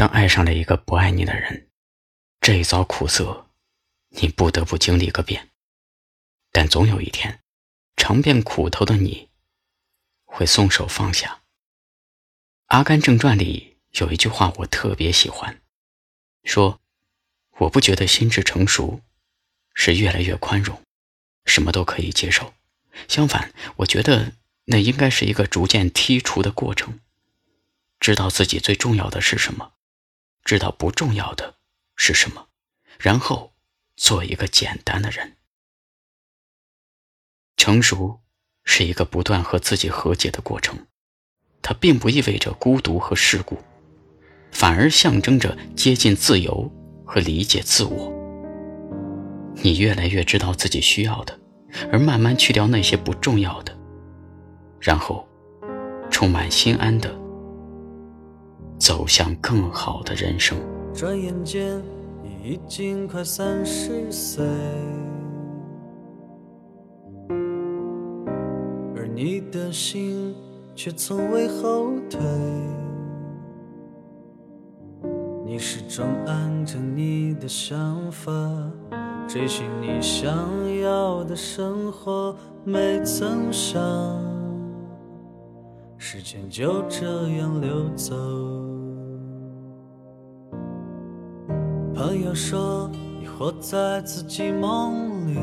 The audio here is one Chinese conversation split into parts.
当爱上了一个不爱你的人，这一遭苦涩，你不得不经历个遍。但总有一天，尝遍苦头的你，会松手放下。《阿甘正传》里有一句话我特别喜欢，说：“我不觉得心智成熟，是越来越宽容，什么都可以接受。相反，我觉得那应该是一个逐渐剔除的过程。知道自己最重要的是什么，知道不重要的是什么，然后做一个简单的人。”成熟是一个不断和自己和解的过程，它并不意味着孤独和世故，反而象征着接近自由和理解自我。你越来越知道自己需要的，而慢慢去掉那些不重要的，然后充满心安的走向更好的人生。转眼间，你已经快三十岁。而你的心却从未后退，你始终按着你的想法，追寻你想要的生活，没曾想，时间就这样溜走。朋友说，你活在自己梦里。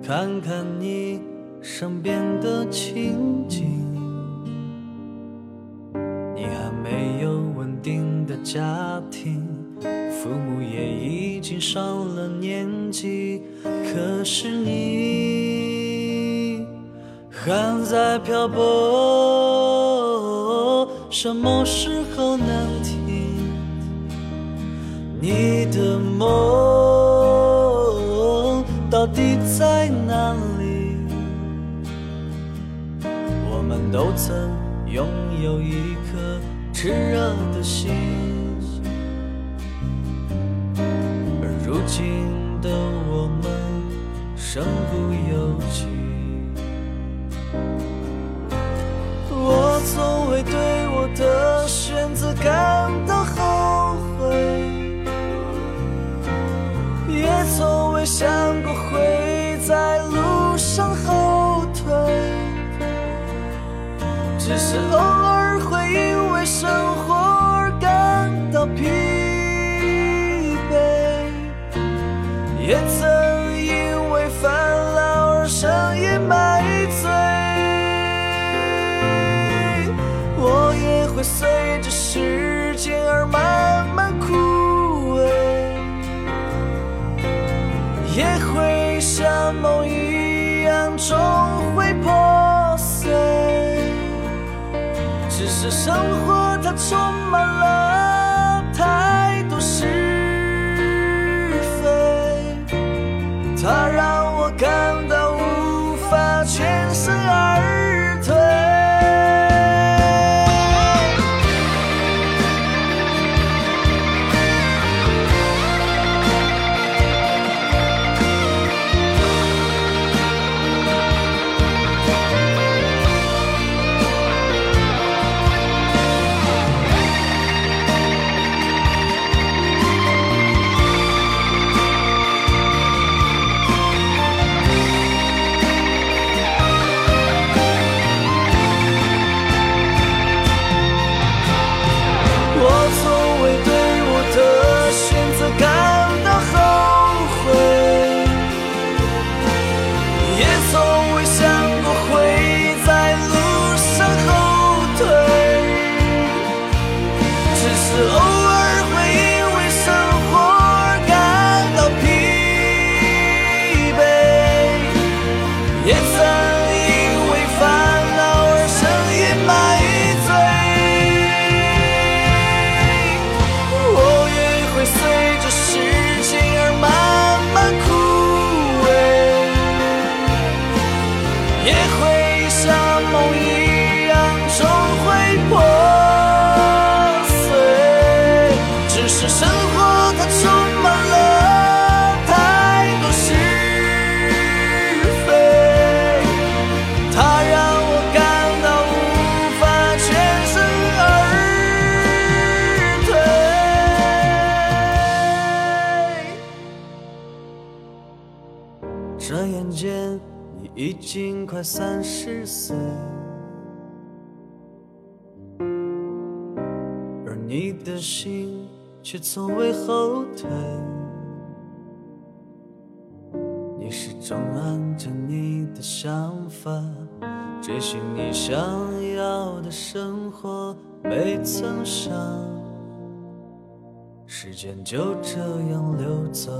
看看你身边的情景，你还没有稳定的家庭，父母也已经上了年纪，可是你还在漂泊，什么时候能停？你的梦。到底在哪里？我们都曾拥有一颗炽热的心，而如今的我们身不由也曾因为烦恼而深夜买醉。我也会随着时间而慢慢枯萎。也会像梦一样，终会破碎。只是生活它充满了太多事已经快三十岁，而你的心却从未后退。你始终按着你的想法，追寻你想要的生活，没曾想，时间就这样流走。